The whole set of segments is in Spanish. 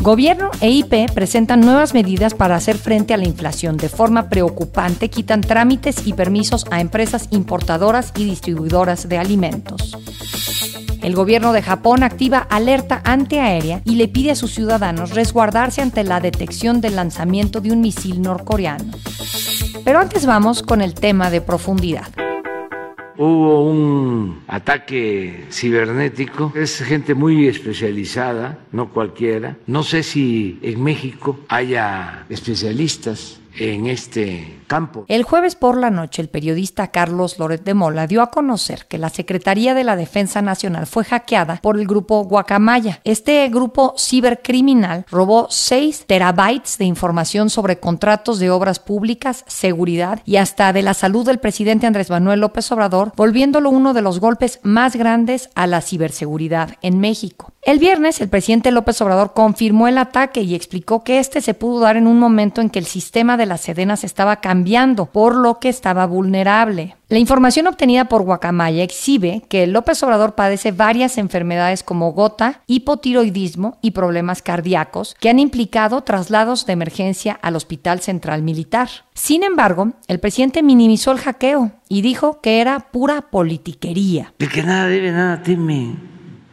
Gobierno e IP presentan nuevas medidas para hacer frente a la inflación. De forma preocupante, quitan trámites y permisos a empresas importadoras y distribuidoras de alimentos. El gobierno de Japón activa alerta antiaérea y le pide a sus ciudadanos resguardarse ante la detección del lanzamiento de un misil norcoreano. Pero antes vamos con el tema de profundidad. Hubo un ataque cibernético. Es gente muy especializada, no cualquiera. No sé si en México haya especialistas en este campo. El jueves por la noche, el periodista Carlos Loret de Mola dio a conocer que la Secretaría de la Defensa Nacional fue hackeada por el grupo Guacamaya. Este grupo cibercriminal robó 6 terabytes de información sobre contratos de obras públicas, seguridad y hasta de la salud del presidente Andrés Manuel López Obrador, volviéndolo uno de los golpes más grandes a la ciberseguridad en México. El viernes, el presidente López Obrador confirmó el ataque y explicó que este se pudo dar en un momento en que el sistema de las Sedenas estaba cambiando, por lo que estaba vulnerable. La información obtenida por Guacamaya exhibe que López Obrador padece varias enfermedades como gota, hipotiroidismo y problemas cardíacos que han implicado traslados de emergencia al Hospital Central Militar. Sin embargo, el presidente minimizó el hackeo y dijo que era pura politiquería. De que nada debe, nada teme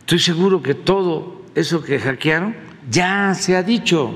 Estoy seguro que todo eso que hackearon ya se ha dicho,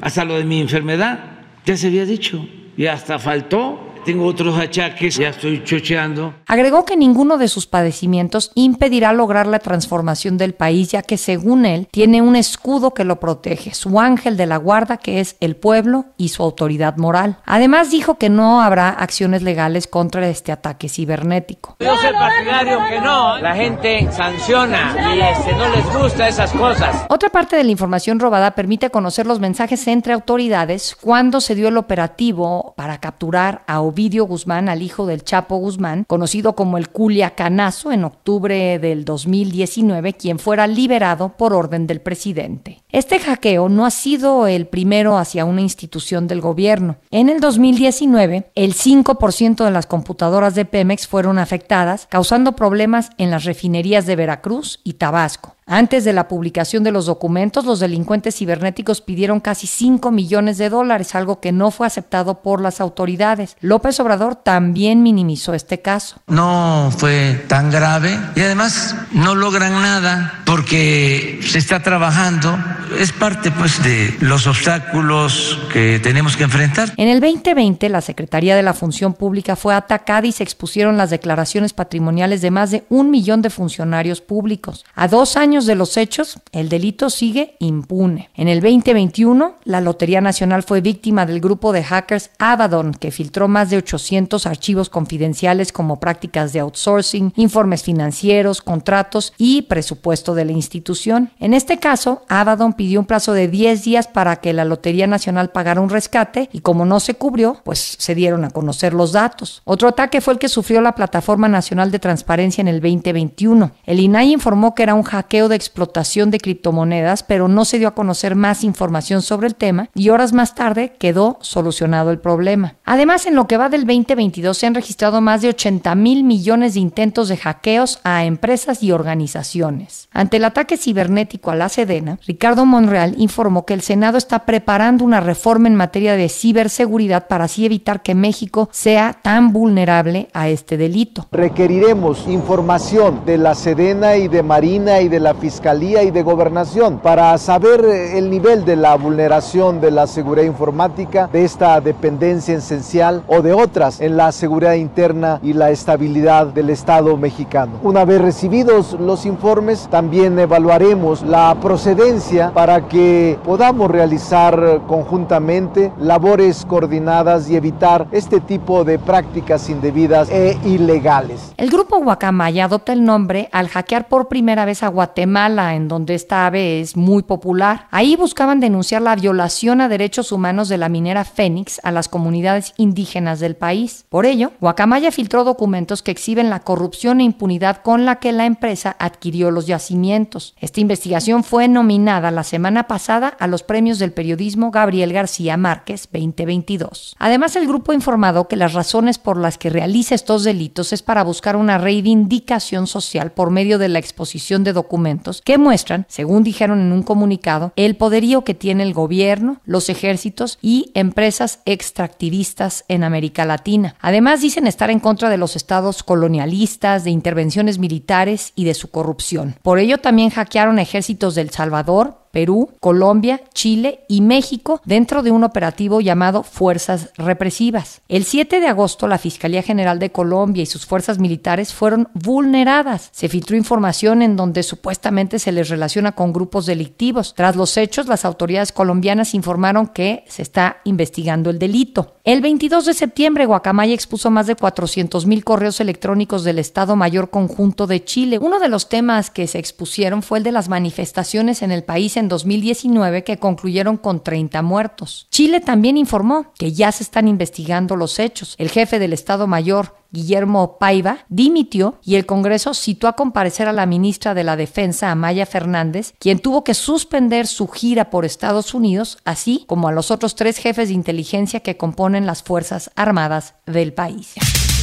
hasta lo de mi enfermedad, ya se había dicho, y hasta faltó tengo otros achaques, ya estoy chocheando. Agregó que ninguno de sus padecimientos impedirá lograr la transformación del país, ya que según él tiene un escudo que lo protege, su ángel de la guarda que es el pueblo y su autoridad moral. Además dijo que no habrá acciones legales contra este ataque cibernético. Yo soy partidario que no, la gente sanciona y este, no les gusta esas cosas. Otra parte de la información robada permite conocer los mensajes entre autoridades cuando se dio el operativo para capturar a Ovidio Guzmán al hijo del Chapo Guzmán, conocido como el Culiacanazo, en octubre del 2019, quien fuera liberado por orden del presidente. Este hackeo no ha sido el primero hacia una institución del gobierno. En el 2019, el 5% de las computadoras de Pemex fueron afectadas, causando problemas en las refinerías de Veracruz y Tabasco. Antes de la publicación de los documentos, los delincuentes cibernéticos pidieron casi 5 millones de dólares, algo que no fue aceptado por las autoridades. López Obrador también minimizó este caso. No fue tan grave y además no logran nada porque se está trabajando. Es parte pues de los obstáculos que tenemos que enfrentar. En el 2020, la Secretaría de la Función Pública fue atacada y se expusieron las declaraciones patrimoniales de más de un millón de funcionarios públicos. A dos años de los hechos, el delito sigue impune. En el 2021, la Lotería Nacional fue víctima del grupo de hackers Abaddon, que filtró más de 800 archivos confidenciales como prácticas de outsourcing, informes financieros, contratos y presupuesto de la institución. En este caso, Abaddon pidió un plazo de 10 días para que la Lotería Nacional pagara un rescate y como no se cubrió, pues se dieron a conocer los datos. Otro ataque fue el que sufrió la Plataforma Nacional de Transparencia en el 2021. El INAI informó que era un hackeo de explotación de criptomonedas, pero no se dio a conocer más información sobre el tema y horas más tarde quedó solucionado el problema. Además, en lo que va del 2022 se han registrado más de 80 mil millones de intentos de hackeos a empresas y organizaciones. Ante el ataque cibernético a la Sedena, Ricardo Monreal informó que el Senado está preparando una reforma en materia de ciberseguridad para así evitar que México sea tan vulnerable a este delito. Requeriremos información de la Sedena y de Marina y de la Fiscalía y de Gobernación para saber eh, el nivel de la vulneración de la seguridad informática, de esta dependencia esencial o de otras en la seguridad interna y la estabilidad del Estado mexicano. Una vez recibidos los informes, también evaluaremos la procedencia para que podamos realizar conjuntamente labores coordinadas y evitar este tipo de prácticas indebidas e ilegales. El grupo Guacamaya adopta el nombre al hackear por primera vez a Guatemala Guatemala, en donde esta ave es muy popular. Ahí buscaban denunciar la violación a derechos humanos de la minera Fénix a las comunidades indígenas del país. Por ello, Guacamaya filtró documentos que exhiben la corrupción e impunidad con la que la empresa adquirió los yacimientos. Esta investigación fue nominada la semana pasada a los premios del periodismo Gabriel García Márquez 2022. Además, el grupo ha informado que las razones por las que realiza estos delitos es para buscar una reivindicación social por medio de la exposición de documentos que muestran, según dijeron en un comunicado, el poderío que tiene el gobierno, los ejércitos y empresas extractivistas en América Latina. Además, dicen estar en contra de los estados colonialistas, de intervenciones militares y de su corrupción. Por ello, también hackearon ejércitos del Salvador, Perú, Colombia, Chile y México dentro de un operativo llamado Fuerzas Represivas. El 7 de agosto, la Fiscalía General de Colombia y sus fuerzas militares fueron vulneradas. Se filtró información en donde supuestamente se les relaciona con grupos delictivos. Tras los hechos, las autoridades colombianas informaron que se está investigando el delito. El 22 de septiembre, Guacamaya expuso más de 400 mil correos electrónicos del Estado Mayor Conjunto de Chile. Uno de los temas que se expusieron fue el de las manifestaciones en el país en 2019 que concluyeron con 30 muertos. Chile también informó que ya se están investigando los hechos. El jefe del Estado Mayor, Guillermo Paiva, dimitió y el Congreso citó a comparecer a la ministra de la Defensa, Amaya Fernández, quien tuvo que suspender su gira por Estados Unidos, así como a los otros tres jefes de inteligencia que componen las Fuerzas Armadas del país.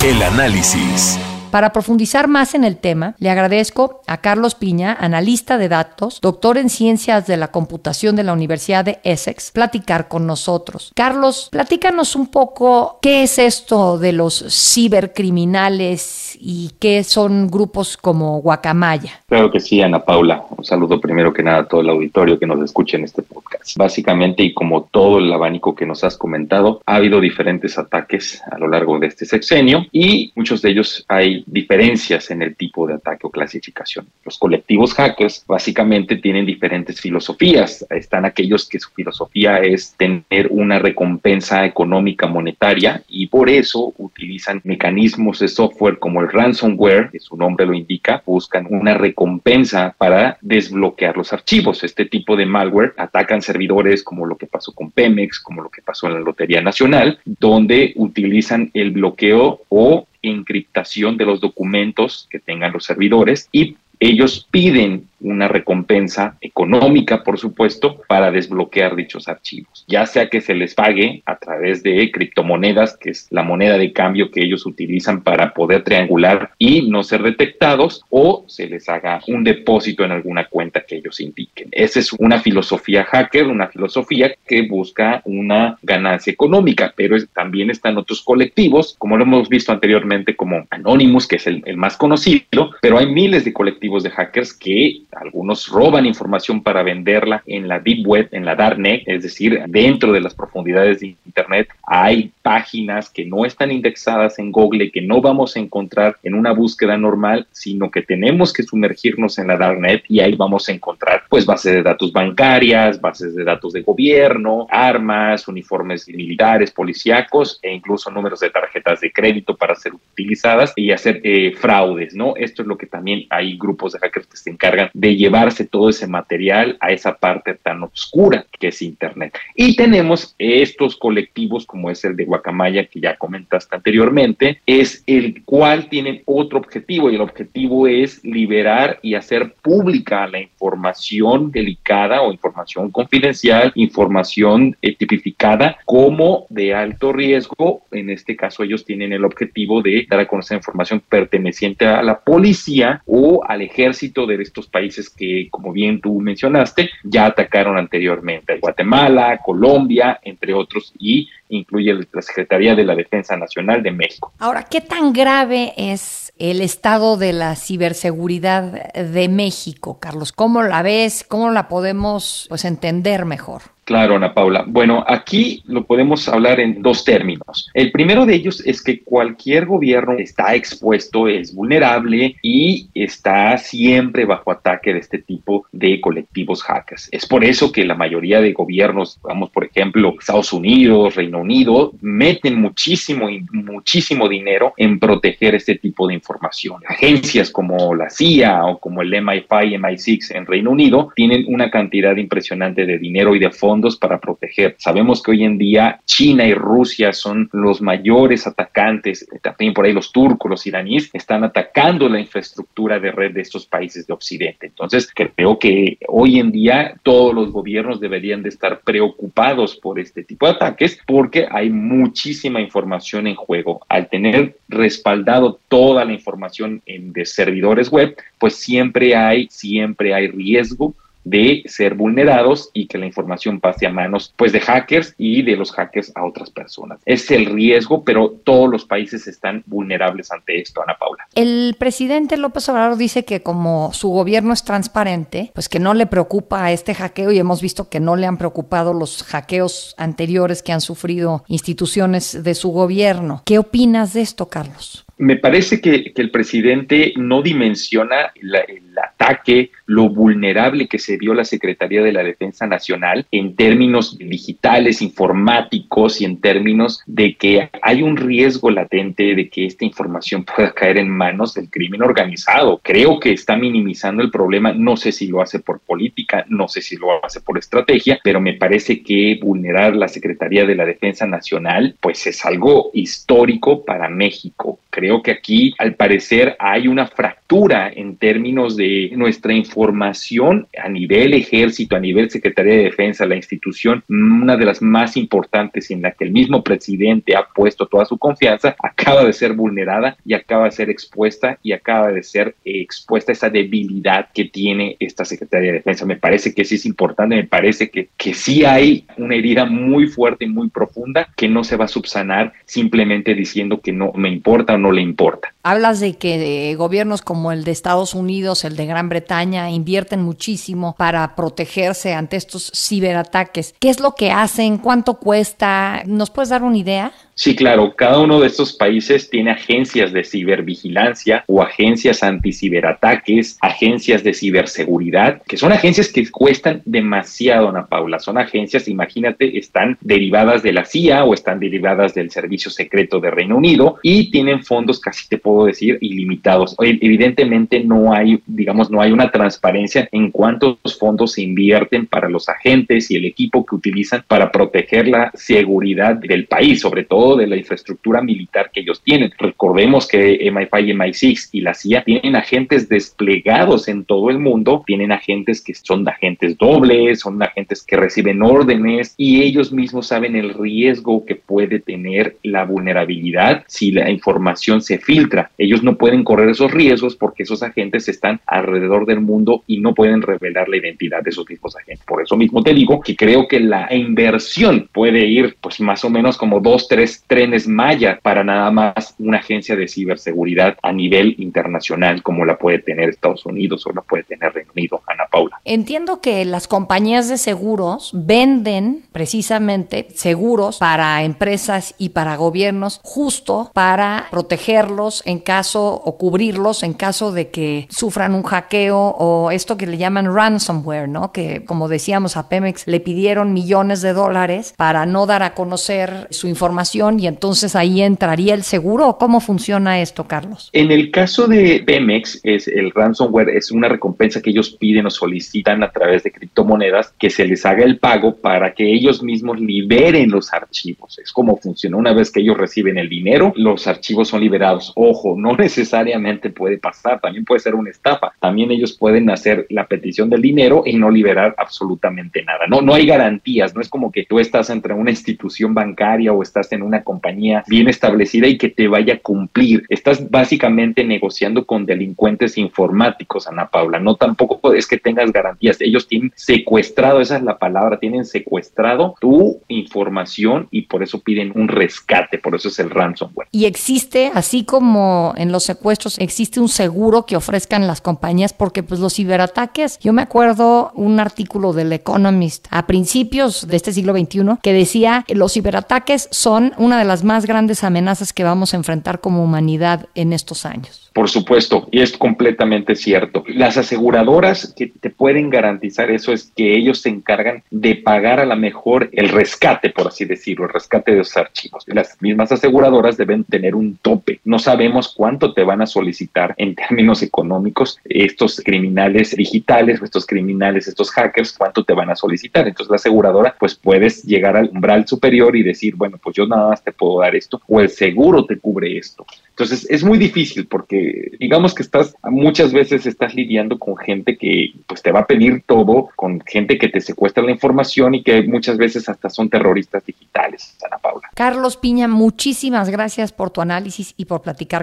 El análisis. Para profundizar más en el tema, le agradezco a Carlos Piña, analista de datos, doctor en ciencias de la computación de la Universidad de Essex, platicar con nosotros. Carlos, platícanos un poco qué es esto de los cibercriminales y qué son grupos como Guacamaya. Claro que sí, Ana Paula. Un saludo primero que nada a todo el auditorio que nos escuche en este podcast. Básicamente, y como todo el abanico que nos has comentado, ha habido diferentes ataques a lo largo de este sexenio y muchos de ellos hay diferencias en el tipo de ataque o clasificación. Los colectivos hackers básicamente tienen diferentes filosofías. Están aquellos que su filosofía es tener una recompensa económica monetaria y por eso utilizan mecanismos de software como el ransomware, que su nombre lo indica, buscan una recompensa para desbloquear los archivos. Este tipo de malware atacan servidores como lo que pasó con Pemex, como lo que pasó en la Lotería Nacional, donde utilizan el bloqueo o encriptación de los documentos que tengan los servidores y ellos piden una recompensa económica, por supuesto, para desbloquear dichos archivos, ya sea que se les pague a través de criptomonedas, que es la moneda de cambio que ellos utilizan para poder triangular y no ser detectados, o se les haga un depósito en alguna cuenta que ellos indiquen. Esa es una filosofía hacker, una filosofía que busca una ganancia económica, pero también están otros colectivos, como lo hemos visto anteriormente, como Anonymous, que es el, el más conocido, pero hay miles de colectivos de hackers que algunos roban información para venderla en la deep web, en la darknet, es decir, dentro de las profundidades de Internet hay páginas que no están indexadas en Google, que no vamos a encontrar en una búsqueda normal, sino que tenemos que sumergirnos en la darknet y ahí vamos a encontrar pues bases de datos bancarias, bases de datos de gobierno, armas, uniformes militares, policíacos e incluso números de tarjetas de crédito para ser utilizadas y hacer eh, fraudes, ¿no? Esto es lo que también hay grupos de hackers que se encargan de llevarse todo ese material a esa parte tan oscura que es Internet. Y tenemos estos colectivos como es el de Guacamaya que ya comentaste anteriormente, es el cual tienen otro objetivo y el objetivo es liberar y hacer pública la información delicada o información confidencial, información eh, tipificada como de alto riesgo. En este caso ellos tienen el objetivo de dar a conocer información perteneciente a la policía o al ejército de estos países que, como bien tú mencionaste, ya atacaron anteriormente. Guatemala, Colombia, entre otros, y incluye la Secretaría de la Defensa Nacional de México. Ahora, ¿qué tan grave es el estado de la ciberseguridad de México, Carlos? ¿Cómo la ves? ¿Cómo la podemos pues, entender mejor? Claro, Ana Paula. Bueno, aquí lo podemos hablar en dos términos. El primero de ellos es que cualquier gobierno está expuesto, es vulnerable y está siempre bajo ataque de este tipo de colectivos hackers. Es por eso que la mayoría de gobiernos, vamos por ejemplo, Estados Unidos, Reino Unido, meten muchísimo, muchísimo dinero en proteger este tipo de información. Agencias como la CIA o como el MI5 y MI6 en Reino Unido tienen una cantidad impresionante de dinero y de para proteger. Sabemos que hoy en día China y Rusia son los mayores atacantes, también por ahí los turcos, los iraníes, están atacando la infraestructura de red de estos países de Occidente. Entonces, creo que hoy en día todos los gobiernos deberían de estar preocupados por este tipo de ataques porque hay muchísima información en juego. Al tener respaldado toda la información en de servidores web, pues siempre hay, siempre hay riesgo de ser vulnerados y que la información pase a manos pues de hackers y de los hackers a otras personas. Es el riesgo, pero todos los países están vulnerables ante esto, Ana Paula. El presidente López Obrador dice que como su gobierno es transparente, pues que no le preocupa a este hackeo y hemos visto que no le han preocupado los hackeos anteriores que han sufrido instituciones de su gobierno. ¿Qué opinas de esto, Carlos? Me parece que, el presidente no dimensiona el ataque, lo vulnerable que se vio la Secretaría de la Defensa Nacional en términos digitales, informáticos y en términos de que hay un riesgo latente de que esta información pueda caer en manos del crimen organizado. Creo que está minimizando el problema, no sé si lo hace por política, no sé si lo hace por estrategia, pero me parece que vulnerar la Secretaría de la Defensa Nacional pues es algo histórico para México Creo que aquí, al parecer, hay una fractura en términos de nuestra información a nivel ejército, a nivel Secretaría de Defensa, la institución, una de las más importantes en la que el mismo presidente ha puesto toda su confianza, acaba de ser vulnerada y acaba de ser expuesta y acaba de ser expuesta esa debilidad que tiene esta Secretaría de Defensa. Me parece que sí es importante, me parece que, que sí hay una herida muy fuerte y muy profunda que no se va a subsanar simplemente diciendo que no me importa o no le importa. Hablas de que gobiernos como el de Estados Unidos, el de Gran Bretaña, invierten muchísimo para protegerse ante estos ciberataques. ¿Qué es lo que hacen? ¿Cuánto cuesta? ¿Nos puedes dar una idea? Sí, claro, cada uno de estos países tiene agencias de cibervigilancia o agencias anti-ciberataques, agencias de ciberseguridad, que son agencias que cuestan demasiado, Ana Paula. Son agencias, imagínate, están derivadas de la CIA o están derivadas del Servicio Secreto de Reino Unido y tienen fondos, casi te decir, ilimitados. Evidentemente no hay, digamos, no hay una transparencia en cuántos fondos se invierten para los agentes y el equipo que utilizan para proteger la seguridad del país, sobre todo de la infraestructura militar que ellos tienen. Recordemos que MI5 y MI6 y la CIA tienen agentes desplegados en todo el mundo, tienen agentes que son agentes dobles, son agentes que reciben órdenes y ellos mismos saben el riesgo que puede tener la vulnerabilidad si la información se filtra. Ellos no pueden correr esos riesgos porque esos agentes están alrededor del mundo y no pueden revelar la identidad de esos mismos agentes. Por eso mismo te digo que creo que la inversión puede ir pues más o menos como dos, tres trenes Maya para nada más una agencia de ciberseguridad a nivel internacional como la puede tener Estados Unidos o la puede tener Reino Unido, Ana Paula. Entiendo que las compañías de seguros venden precisamente seguros para empresas y para gobiernos justo para protegerlos caso o cubrirlos en caso de que sufran un hackeo o esto que le llaman ransomware, ¿no? Que como decíamos a Pemex le pidieron millones de dólares para no dar a conocer su información y entonces ahí entraría el seguro cómo funciona esto, Carlos? En el caso de Pemex, es el ransomware es una recompensa que ellos piden o solicitan a través de criptomonedas que se les haga el pago para que ellos mismos liberen los archivos. Es como funciona. Una vez que ellos reciben el dinero, los archivos son liberados. Ojo, no necesariamente puede pasar, también puede ser una estafa. También ellos pueden hacer la petición del dinero y no liberar absolutamente nada. No, no hay garantías, no es como que tú estás entre una institución bancaria o estás en un una compañía bien establecida y que te vaya a cumplir. Estás básicamente negociando con delincuentes informáticos, Ana Paula. No tampoco es que tengas garantías. Ellos tienen secuestrado, esa es la palabra, tienen secuestrado tu información y por eso piden un rescate, por eso es el ransomware. Y existe, así como en los secuestros existe un seguro que ofrezcan las compañías porque pues los ciberataques, yo me acuerdo un artículo del Economist a principios de este siglo XXI que decía los ciberataques son una de las más grandes amenazas que vamos a enfrentar como humanidad en estos años. Por supuesto, y es completamente cierto. Las aseguradoras que te pueden garantizar eso es que ellos se encargan de pagar a la mejor el rescate, por así decirlo, el rescate de los archivos. Las mismas aseguradoras deben tener un tope. No sabemos cuánto te van a solicitar en términos económicos estos criminales digitales, estos criminales, estos hackers, cuánto te van a solicitar. Entonces la aseguradora, pues puedes llegar al umbral superior y decir, bueno, pues yo nada más te puedo dar esto o el seguro te cubre esto. Entonces es muy difícil porque digamos que estás muchas veces estás lidiando con gente que pues te va a pedir todo, con gente que te secuestra la información y que muchas veces hasta son terroristas digitales, Ana Paula. Carlos Piña, muchísimas gracias por tu análisis y por platicar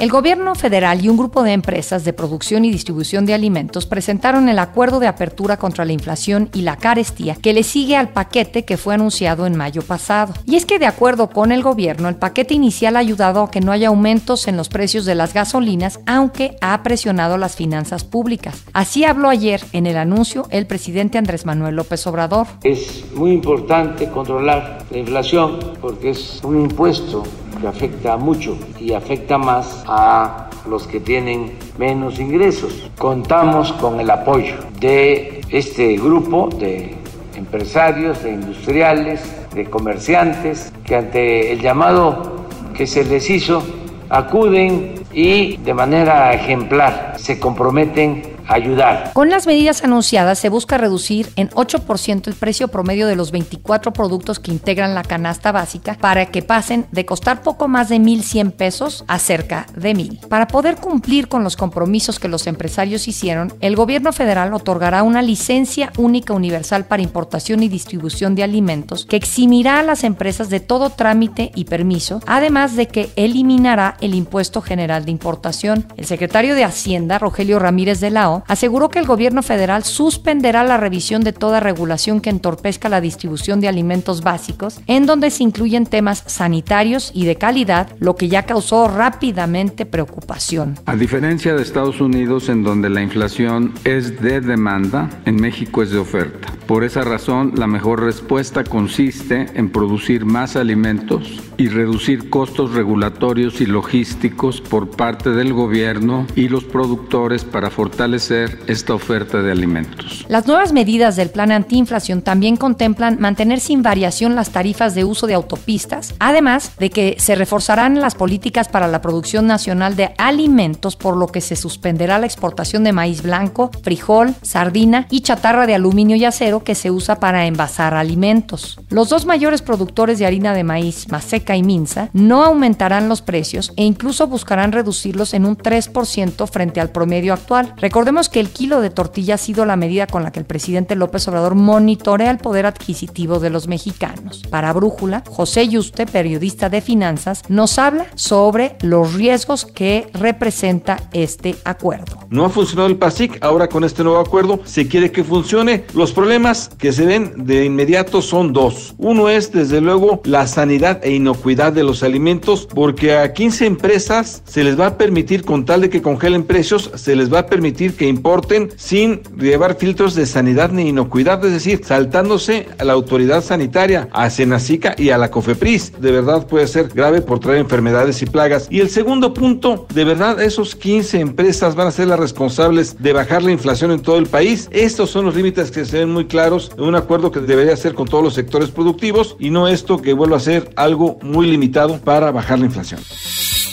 El gobierno federal y un grupo de empresas de producción y distribución de alimentos presentaron el acuerdo de apertura contra la inflación y la carestía que le sigue al paquete que fue anunciado en mayo pasado. Y es que de acuerdo con el gobierno, el paquete inicial ha ayudado a que no haya aumentos en los precios de las gasolinas, aunque ha presionado las finanzas públicas. Así habló ayer en el anuncio el presidente Andrés Manuel López Obrador. Es muy importante controlar la inflación porque es un impuesto que afecta mucho y afecta más a los que tienen menos ingresos. Contamos con el apoyo de este grupo de empresarios, de industriales, de comerciantes, que ante el llamado que se les hizo acuden y de manera ejemplar se comprometen ayudar. Con las medidas anunciadas se busca reducir en 8% el precio promedio de los 24 productos que integran la canasta básica para que pasen de costar poco más de 1.100 pesos a cerca de 1.000. Para poder cumplir con los compromisos que los empresarios hicieron, el gobierno federal otorgará una licencia única universal para importación y distribución de alimentos que eximirá a las empresas de todo trámite y permiso, además de que eliminará el impuesto general de importación. El secretario de Hacienda, Rogelio Ramírez de la O, aseguró que el gobierno federal suspenderá la revisión de toda regulación que entorpezca la distribución de alimentos básicos, en donde se incluyen temas sanitarios y de calidad, lo que ya causó rápidamente preocupación. A diferencia de Estados Unidos, en donde la inflación es de demanda, en México es de oferta. Por esa razón, la mejor respuesta consiste en producir más alimentos y reducir costos regulatorios y logísticos por parte del gobierno y los productores para fortalecer esta oferta de alimentos. Las nuevas medidas del plan antiinflación también contemplan mantener sin variación las tarifas de uso de autopistas, además de que se reforzarán las políticas para la producción nacional de alimentos, por lo que se suspenderá la exportación de maíz blanco, frijol, sardina y chatarra de aluminio y acero que se usa para envasar alimentos. Los dos mayores productores de harina de maíz, Maseca y Minza, no aumentarán los precios e incluso buscarán reducirlos en un 3% frente al promedio actual. Recordemos que el kilo de tortilla ha sido la medida con la que el presidente López Obrador monitorea el poder adquisitivo de los mexicanos. Para Brújula, José Yuste, periodista de finanzas, nos habla sobre los riesgos que representa este acuerdo. No ha funcionado el PASIC, ahora con este nuevo acuerdo se quiere que funcione. Los problemas que se ven de inmediato son dos. Uno es, desde luego, la sanidad e inocuidad de los alimentos, porque a 15 empresas se les va a permitir, con tal de que congelen precios, se les va a permitir que importen sin llevar filtros de sanidad ni inocuidad, es decir, saltándose a la autoridad sanitaria, a Senacica y a la COFEPRIS. De verdad puede ser grave por traer enfermedades y plagas. Y el segundo punto, de verdad esos 15 empresas van a ser las responsables de bajar la inflación en todo el país. Estos son los límites que se ven muy claros en un acuerdo que debería ser con todos los sectores productivos y no esto que vuelva a ser algo muy limitado para bajar la inflación.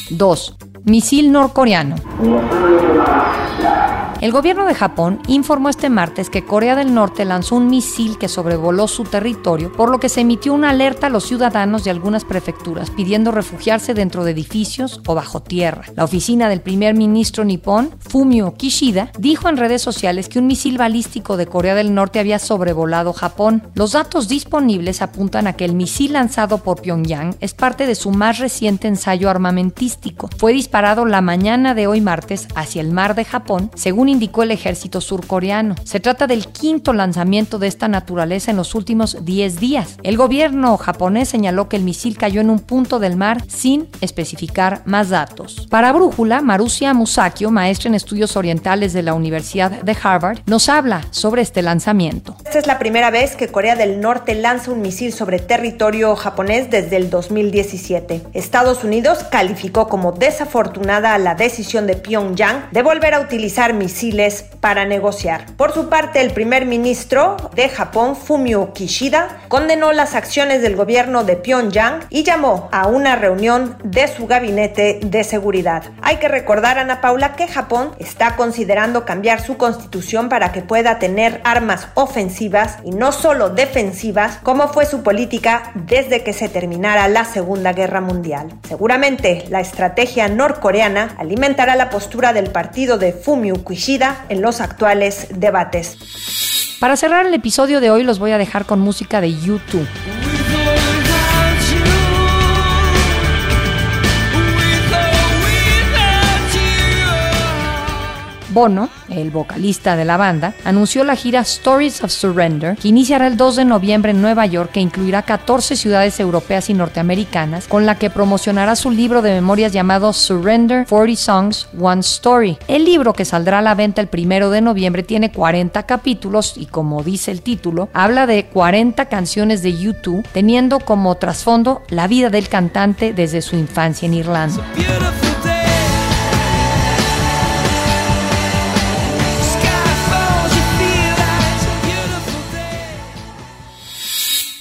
2. Misil norcoreano. El gobierno de Japón informó este martes que Corea del Norte lanzó un misil que sobrevoló su territorio, por lo que se emitió una alerta a los ciudadanos de algunas prefecturas pidiendo refugiarse dentro de edificios o bajo tierra. La oficina del primer ministro nipón, Fumio Kishida, dijo en redes sociales que un misil balístico de Corea del Norte había sobrevolado Japón. Los datos disponibles apuntan a que el misil lanzado por Pyongyang es parte de su más reciente ensayo armamentístico. Fue disparado la mañana de hoy martes hacia el mar de Japón, según indicó el ejército surcoreano. Se trata del quinto lanzamiento de esta naturaleza en los últimos 10 días. El gobierno japonés señaló que el misil cayó en un punto del mar sin especificar más datos. Para Brújula, Marusia Musakio, maestra en estudios orientales de la Universidad de Harvard, nos habla sobre este lanzamiento. Esta es la primera vez que Corea del Norte lanza un misil sobre territorio japonés desde el 2017. Estados Unidos calificó como desafortunada la decisión de Pyongyang de volver a utilizar misiles para negociar. Por su parte, el primer ministro de Japón, Fumio Kishida, condenó las acciones del gobierno de Pyongyang y llamó a una reunión de su gabinete de seguridad. Hay que recordar, Ana Paula, que Japón está considerando cambiar su constitución para que pueda tener armas ofensivas y no solo defensivas, como fue su política desde que se terminara la Segunda Guerra Mundial. Seguramente la estrategia norcoreana alimentará la postura del partido de Fumio Kishida en los actuales debates. Para cerrar el episodio de hoy los voy a dejar con música de YouTube. Bono, el vocalista de la banda, anunció la gira Stories of Surrender, que iniciará el 2 de noviembre en Nueva York, que incluirá 14 ciudades europeas y norteamericanas, con la que promocionará su libro de memorias llamado Surrender 40 Songs, One Story. El libro, que saldrá a la venta el 1 de noviembre, tiene 40 capítulos y, como dice el título, habla de 40 canciones de YouTube, teniendo como trasfondo la vida del cantante desde su infancia en Irlanda.